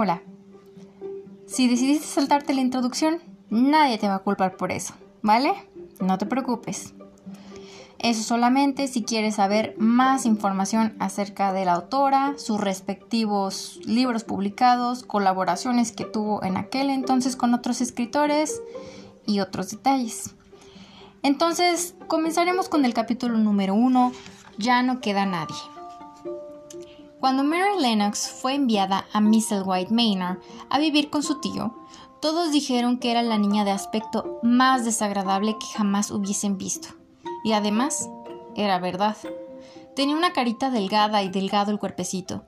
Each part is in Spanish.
Hola. Si decidiste saltarte la introducción, nadie te va a culpar por eso, ¿vale? No te preocupes. Eso solamente si quieres saber más información acerca de la autora, sus respectivos libros publicados, colaboraciones que tuvo en aquel entonces con otros escritores y otros detalles. Entonces, comenzaremos con el capítulo número uno, Ya no queda nadie. Cuando Mary Lennox fue enviada a White Manor a vivir con su tío, todos dijeron que era la niña de aspecto más desagradable que jamás hubiesen visto. Y además, era verdad. Tenía una carita delgada y delgado el cuerpecito,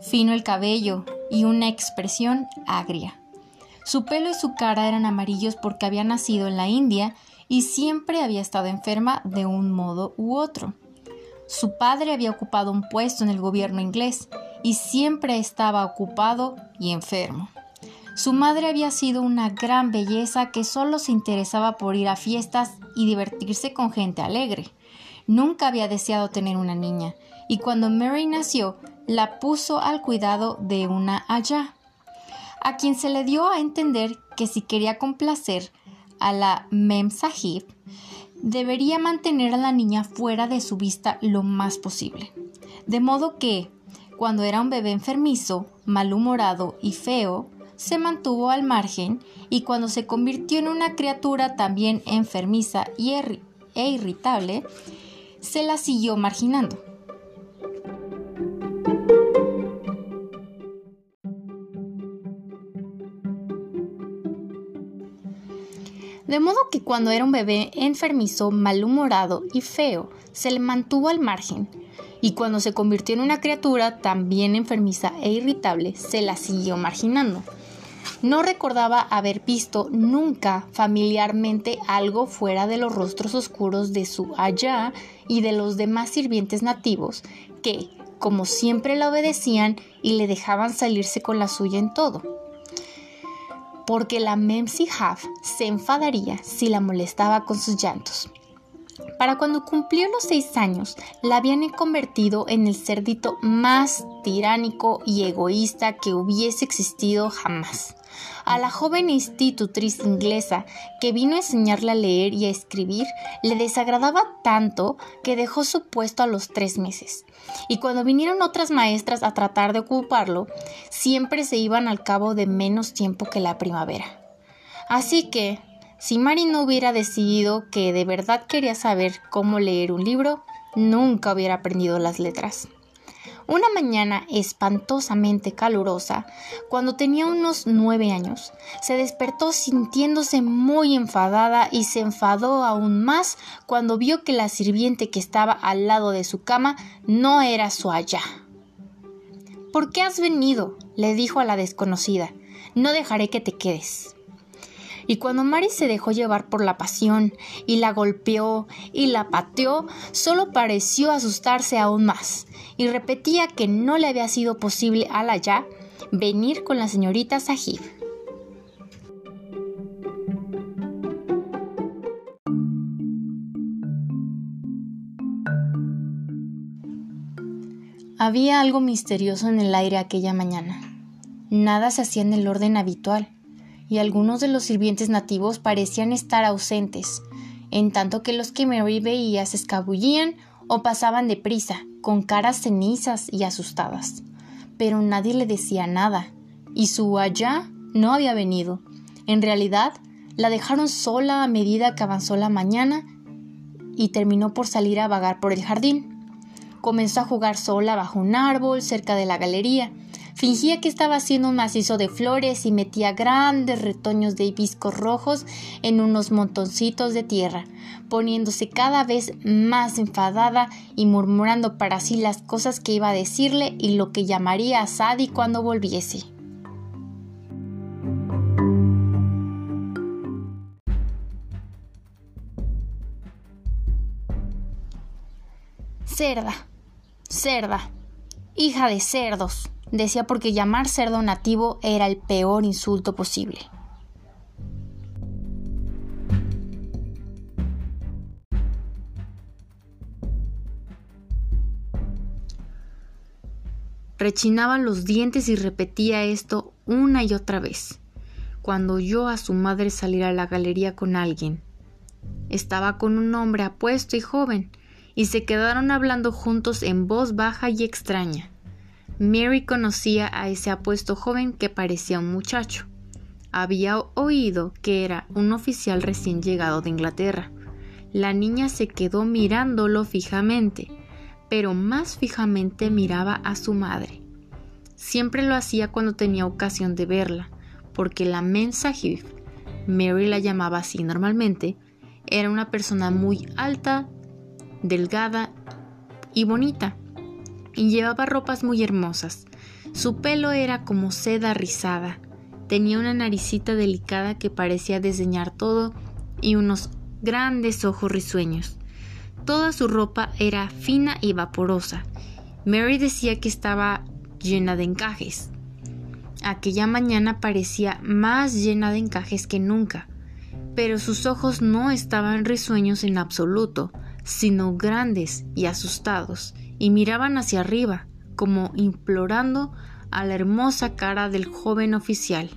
fino el cabello y una expresión agria. Su pelo y su cara eran amarillos porque había nacido en la India y siempre había estado enferma de un modo u otro. Su padre había ocupado un puesto en el gobierno inglés y siempre estaba ocupado y enfermo. Su madre había sido una gran belleza que solo se interesaba por ir a fiestas y divertirse con gente alegre. Nunca había deseado tener una niña, y cuando Mary nació, la puso al cuidado de una allá, a quien se le dio a entender que si quería complacer a la Mem Sahib, debería mantener a la niña fuera de su vista lo más posible. De modo que, cuando era un bebé enfermizo, malhumorado y feo, se mantuvo al margen y cuando se convirtió en una criatura también enfermiza y e irritable, se la siguió marginando. De modo que cuando era un bebé enfermizo, malhumorado y feo, se le mantuvo al margen, y cuando se convirtió en una criatura también enfermiza e irritable, se la siguió marginando. No recordaba haber visto nunca familiarmente algo fuera de los rostros oscuros de su allá y de los demás sirvientes nativos, que, como siempre la obedecían y le dejaban salirse con la suya en todo porque la Memsi Haf se enfadaría si la molestaba con sus llantos. Para cuando cumplió los seis años, la habían convertido en el cerdito más tiránico y egoísta que hubiese existido jamás. A la joven institutriz inglesa que vino a enseñarle a leer y a escribir le desagradaba tanto que dejó su puesto a los tres meses. Y cuando vinieron otras maestras a tratar de ocuparlo, siempre se iban al cabo de menos tiempo que la primavera. Así que, si Mary no hubiera decidido que de verdad quería saber cómo leer un libro, nunca hubiera aprendido las letras. Una mañana espantosamente calurosa, cuando tenía unos nueve años, se despertó sintiéndose muy enfadada y se enfadó aún más cuando vio que la sirviente que estaba al lado de su cama no era su allá. ¿Por qué has venido? le dijo a la desconocida. No dejaré que te quedes. Y cuando Mary se dejó llevar por la pasión y la golpeó y la pateó, solo pareció asustarse aún más y repetía que no le había sido posible a la ya venir con la señorita Sahib. Había algo misterioso en el aire aquella mañana. Nada se hacía en el orden habitual y algunos de los sirvientes nativos parecían estar ausentes, en tanto que los que Mary veía se escabullían o pasaban deprisa, con caras cenizas y asustadas. Pero nadie le decía nada, y su allá no había venido. En realidad, la dejaron sola a medida que avanzó la mañana y terminó por salir a vagar por el jardín. Comenzó a jugar sola bajo un árbol cerca de la galería, Fingía que estaba haciendo un macizo de flores y metía grandes retoños de hibiscos rojos en unos montoncitos de tierra, poniéndose cada vez más enfadada y murmurando para sí las cosas que iba a decirle y lo que llamaría a Sadie cuando volviese. Cerda, cerda, hija de cerdos decía porque llamar cerdo nativo era el peor insulto posible. Rechinaba los dientes y repetía esto una y otra vez, cuando oyó a su madre salir a la galería con alguien. Estaba con un hombre apuesto y joven, y se quedaron hablando juntos en voz baja y extraña. Mary conocía a ese apuesto joven que parecía un muchacho. Había oído que era un oficial recién llegado de Inglaterra. La niña se quedó mirándolo fijamente, pero más fijamente miraba a su madre. Siempre lo hacía cuando tenía ocasión de verla, porque la mensajif, Mary la llamaba así normalmente, era una persona muy alta, delgada y bonita, y llevaba ropas muy hermosas. Su pelo era como seda rizada, tenía una naricita delicada que parecía desdeñar todo y unos grandes ojos risueños. Toda su ropa era fina y vaporosa. Mary decía que estaba llena de encajes. Aquella mañana parecía más llena de encajes que nunca, pero sus ojos no estaban risueños en absoluto, sino grandes y asustados, y miraban hacia arriba, como implorando a la hermosa cara del joven oficial.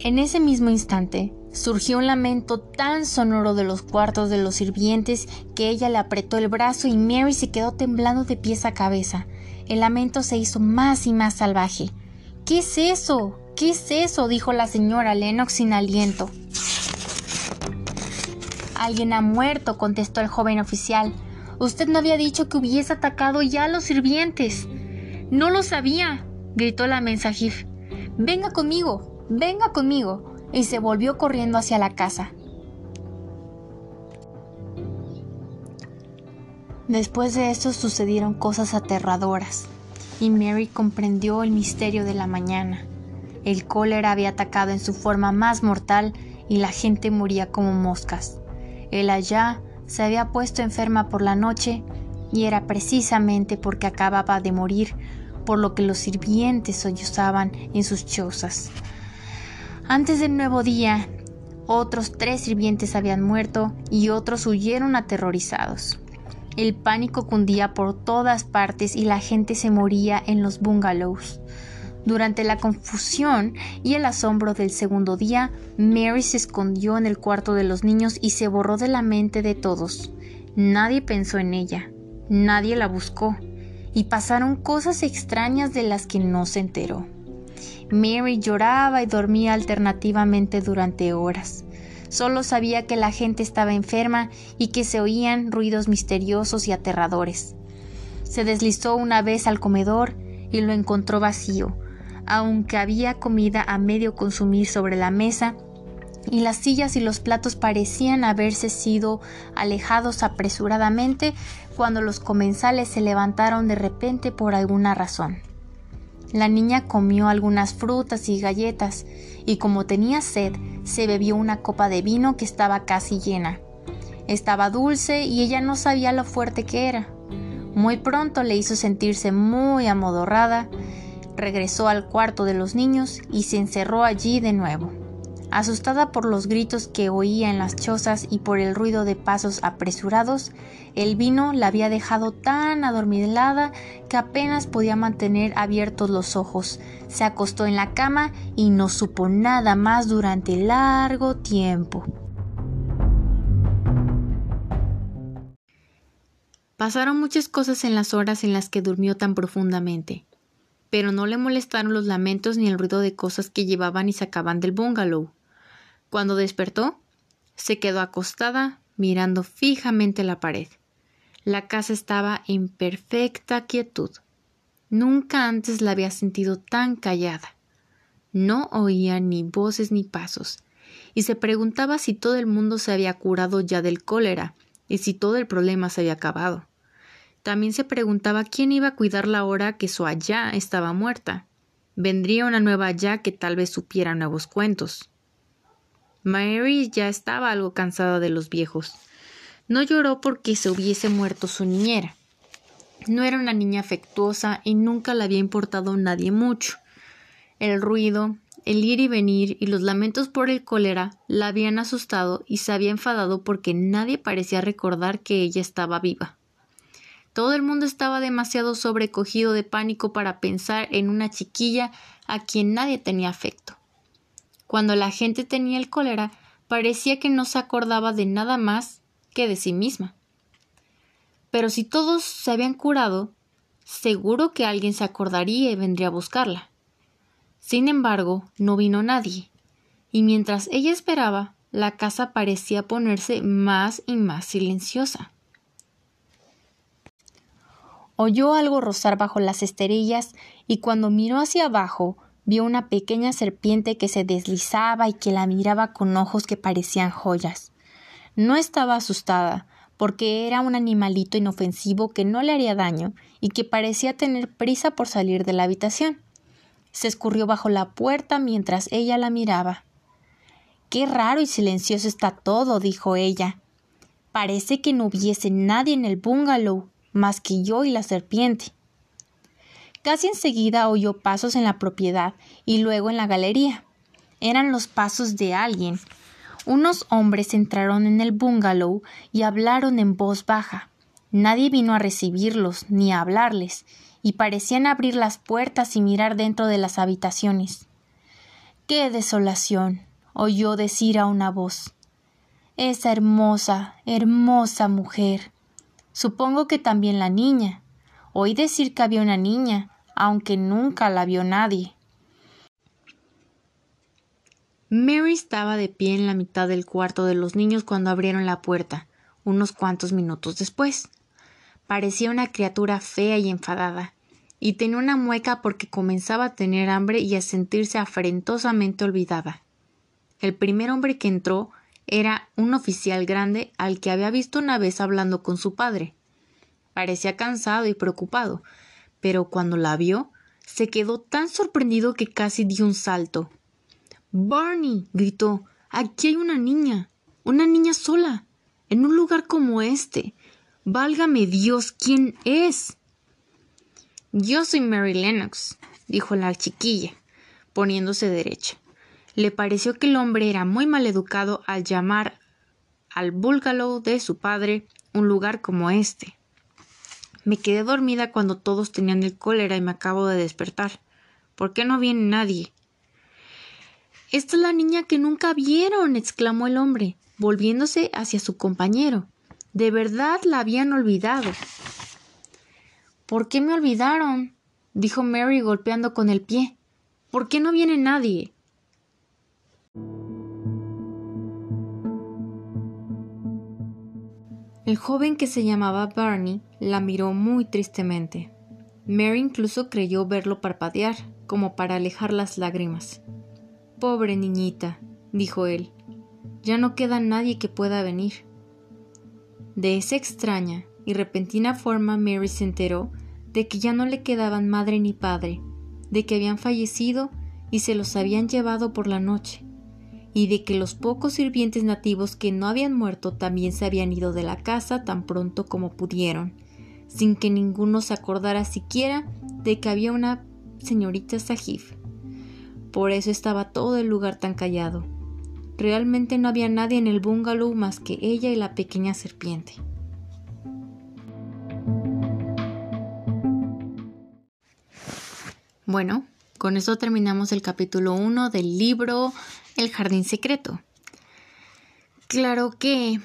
En ese mismo instante, surgió un lamento tan sonoro de los cuartos de los sirvientes que ella le apretó el brazo y Mary se quedó temblando de pies a cabeza. El lamento se hizo más y más salvaje. ¿Qué es eso? ¿Qué es eso? dijo la señora Lennox sin aliento. Alguien ha muerto, contestó el joven oficial. Usted no había dicho que hubiese atacado ya a los sirvientes. No lo sabía, gritó la mensajif. Venga conmigo, Venga conmigo. Y se volvió corriendo hacia la casa. Después de eso sucedieron cosas aterradoras, y Mary comprendió el misterio de la mañana. El cólera había atacado en su forma más mortal y la gente moría como moscas. El allá se había puesto enferma por la noche y era precisamente porque acababa de morir, por lo que los sirvientes sollozaban en sus chozas. Antes del nuevo día, otros tres sirvientes habían muerto y otros huyeron aterrorizados. El pánico cundía por todas partes y la gente se moría en los bungalows. Durante la confusión y el asombro del segundo día, Mary se escondió en el cuarto de los niños y se borró de la mente de todos. Nadie pensó en ella, nadie la buscó, y pasaron cosas extrañas de las que no se enteró. Mary lloraba y dormía alternativamente durante horas. Solo sabía que la gente estaba enferma y que se oían ruidos misteriosos y aterradores. Se deslizó una vez al comedor y lo encontró vacío, aunque había comida a medio consumir sobre la mesa y las sillas y los platos parecían haberse sido alejados apresuradamente cuando los comensales se levantaron de repente por alguna razón. La niña comió algunas frutas y galletas, y como tenía sed, se bebió una copa de vino que estaba casi llena. Estaba dulce y ella no sabía lo fuerte que era. Muy pronto le hizo sentirse muy amodorrada, regresó al cuarto de los niños y se encerró allí de nuevo. Asustada por los gritos que oía en las chozas y por el ruido de pasos apresurados, el vino la había dejado tan adormilada que apenas podía mantener abiertos los ojos. Se acostó en la cama y no supo nada más durante largo tiempo. Pasaron muchas cosas en las horas en las que durmió tan profundamente, pero no le molestaron los lamentos ni el ruido de cosas que llevaban y sacaban del bungalow. Cuando despertó, se quedó acostada mirando fijamente la pared. La casa estaba en perfecta quietud. Nunca antes la había sentido tan callada. No oía ni voces ni pasos, y se preguntaba si todo el mundo se había curado ya del cólera y si todo el problema se había acabado. También se preguntaba quién iba a cuidarla ahora que su allá estaba muerta. Vendría una nueva allá que tal vez supiera nuevos cuentos. Mary ya estaba algo cansada de los viejos. No lloró porque se hubiese muerto su niñera. No era una niña afectuosa y nunca le había importado nadie mucho. El ruido el ir y venir y los lamentos por el cólera la habían asustado y se había enfadado porque nadie parecía recordar que ella estaba viva. Todo el mundo estaba demasiado sobrecogido de pánico para pensar en una chiquilla a quien nadie tenía afecto. Cuando la gente tenía el cólera, parecía que no se acordaba de nada más que de sí misma. Pero si todos se habían curado, seguro que alguien se acordaría y vendría a buscarla. Sin embargo, no vino nadie, y mientras ella esperaba, la casa parecía ponerse más y más silenciosa. Oyó algo rozar bajo las esterillas y cuando miró hacia abajo vio una pequeña serpiente que se deslizaba y que la miraba con ojos que parecían joyas. No estaba asustada, porque era un animalito inofensivo que no le haría daño y que parecía tener prisa por salir de la habitación. Se escurrió bajo la puerta mientras ella la miraba. Qué raro y silencioso está todo, dijo ella. Parece que no hubiese nadie en el bungalow más que yo y la serpiente. Casi enseguida oyó pasos en la propiedad y luego en la galería. Eran los pasos de alguien. Unos hombres entraron en el bungalow y hablaron en voz baja. Nadie vino a recibirlos ni a hablarles, y parecían abrir las puertas y mirar dentro de las habitaciones. ¡Qué desolación! oyó decir a una voz. Esa hermosa, hermosa mujer. Supongo que también la niña. Oí decir que había una niña, aunque nunca la vio nadie. Mary estaba de pie en la mitad del cuarto de los niños cuando abrieron la puerta, unos cuantos minutos después. Parecía una criatura fea y enfadada, y tenía una mueca porque comenzaba a tener hambre y a sentirse afrentosamente olvidada. El primer hombre que entró era un oficial grande al que había visto una vez hablando con su padre. Parecía cansado y preocupado, pero cuando la vio, se quedó tan sorprendido que casi dio un salto. Barney. gritó. Aquí hay una niña. Una niña sola. En un lugar como este. Válgame Dios, ¿quién es? Yo soy Mary Lennox, dijo la chiquilla, poniéndose derecha. Le pareció que el hombre era muy mal educado al llamar al bungalow de su padre un lugar como este. Me quedé dormida cuando todos tenían el cólera y me acabo de despertar. ¿Por qué no viene nadie? Esta es la niña que nunca vieron, exclamó el hombre, volviéndose hacia su compañero. De verdad la habían olvidado. ¿Por qué me olvidaron? dijo Mary golpeando con el pie. ¿Por qué no viene nadie? El joven que se llamaba Barney la miró muy tristemente. Mary incluso creyó verlo parpadear, como para alejar las lágrimas. Pobre niñita, dijo él, ya no queda nadie que pueda venir. De esa extraña y repentina forma Mary se enteró de que ya no le quedaban madre ni padre, de que habían fallecido y se los habían llevado por la noche y de que los pocos sirvientes nativos que no habían muerto también se habían ido de la casa tan pronto como pudieron, sin que ninguno se acordara siquiera de que había una señorita Sahif. Por eso estaba todo el lugar tan callado. Realmente no había nadie en el bungalow más que ella y la pequeña serpiente. Bueno, con eso terminamos el capítulo 1 del libro el jardín secreto. Claro que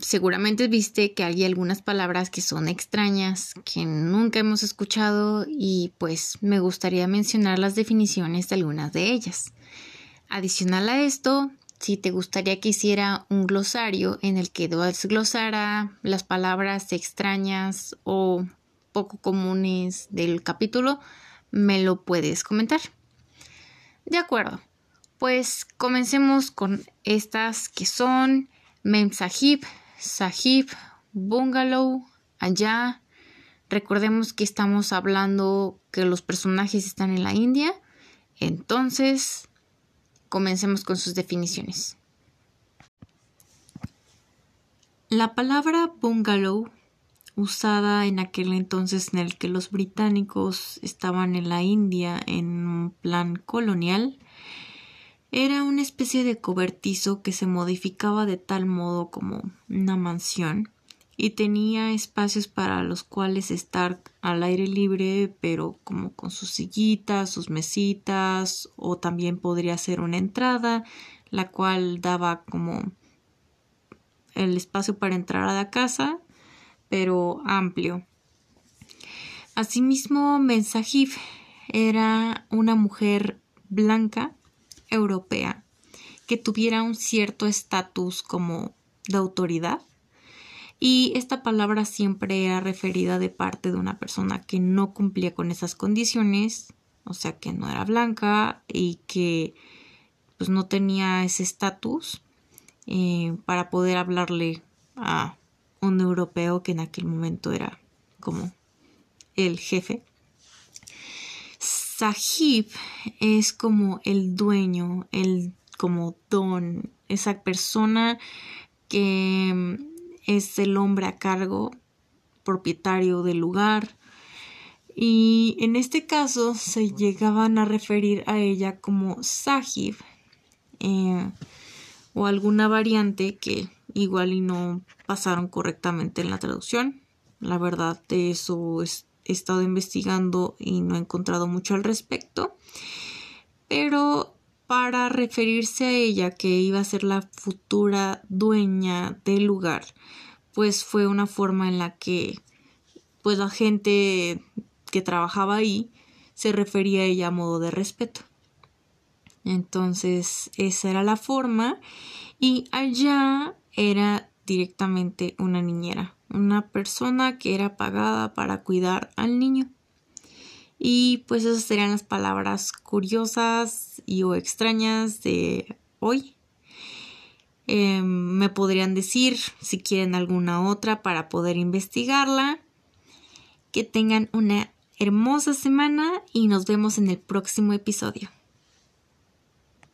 seguramente viste que hay algunas palabras que son extrañas, que nunca hemos escuchado y pues me gustaría mencionar las definiciones de algunas de ellas. Adicional a esto, si te gustaría que hiciera un glosario en el que desglosara las palabras extrañas o poco comunes del capítulo, me lo puedes comentar. De acuerdo. Pues comencemos con estas que son Mem Sahib, Sahib, Bungalow, allá. Recordemos que estamos hablando que los personajes están en la India. Entonces, comencemos con sus definiciones. La palabra bungalow usada en aquel entonces en el que los británicos estaban en la India en un plan colonial. Era una especie de cobertizo que se modificaba de tal modo como una mansión y tenía espacios para los cuales estar al aire libre, pero como con sus sillitas, sus mesitas, o también podría ser una entrada, la cual daba como el espacio para entrar a la casa pero amplio. Asimismo, Mensajif era una mujer blanca europea que tuviera un cierto estatus como de autoridad y esta palabra siempre era referida de parte de una persona que no cumplía con esas condiciones, o sea que no era blanca y que pues no tenía ese estatus eh, para poder hablarle a un europeo que en aquel momento era como el jefe. Sahib es como el dueño, el como don, esa persona que mm, es el hombre a cargo, propietario del lugar. Y en este caso se llegaban a referir a ella como Sahib eh, o alguna variante que igual y no pasaron correctamente en la traducción. La verdad de eso he estado investigando y no he encontrado mucho al respecto. Pero para referirse a ella, que iba a ser la futura dueña del lugar, pues fue una forma en la que pues la gente que trabajaba ahí se refería a ella a modo de respeto. Entonces, esa era la forma. Y allá era directamente una niñera, una persona que era pagada para cuidar al niño. Y pues esas serían las palabras curiosas y o extrañas de hoy. Em, me podrían decir si quieren alguna otra para poder investigarla. Que tengan una hermosa semana y nos vemos en el próximo episodio.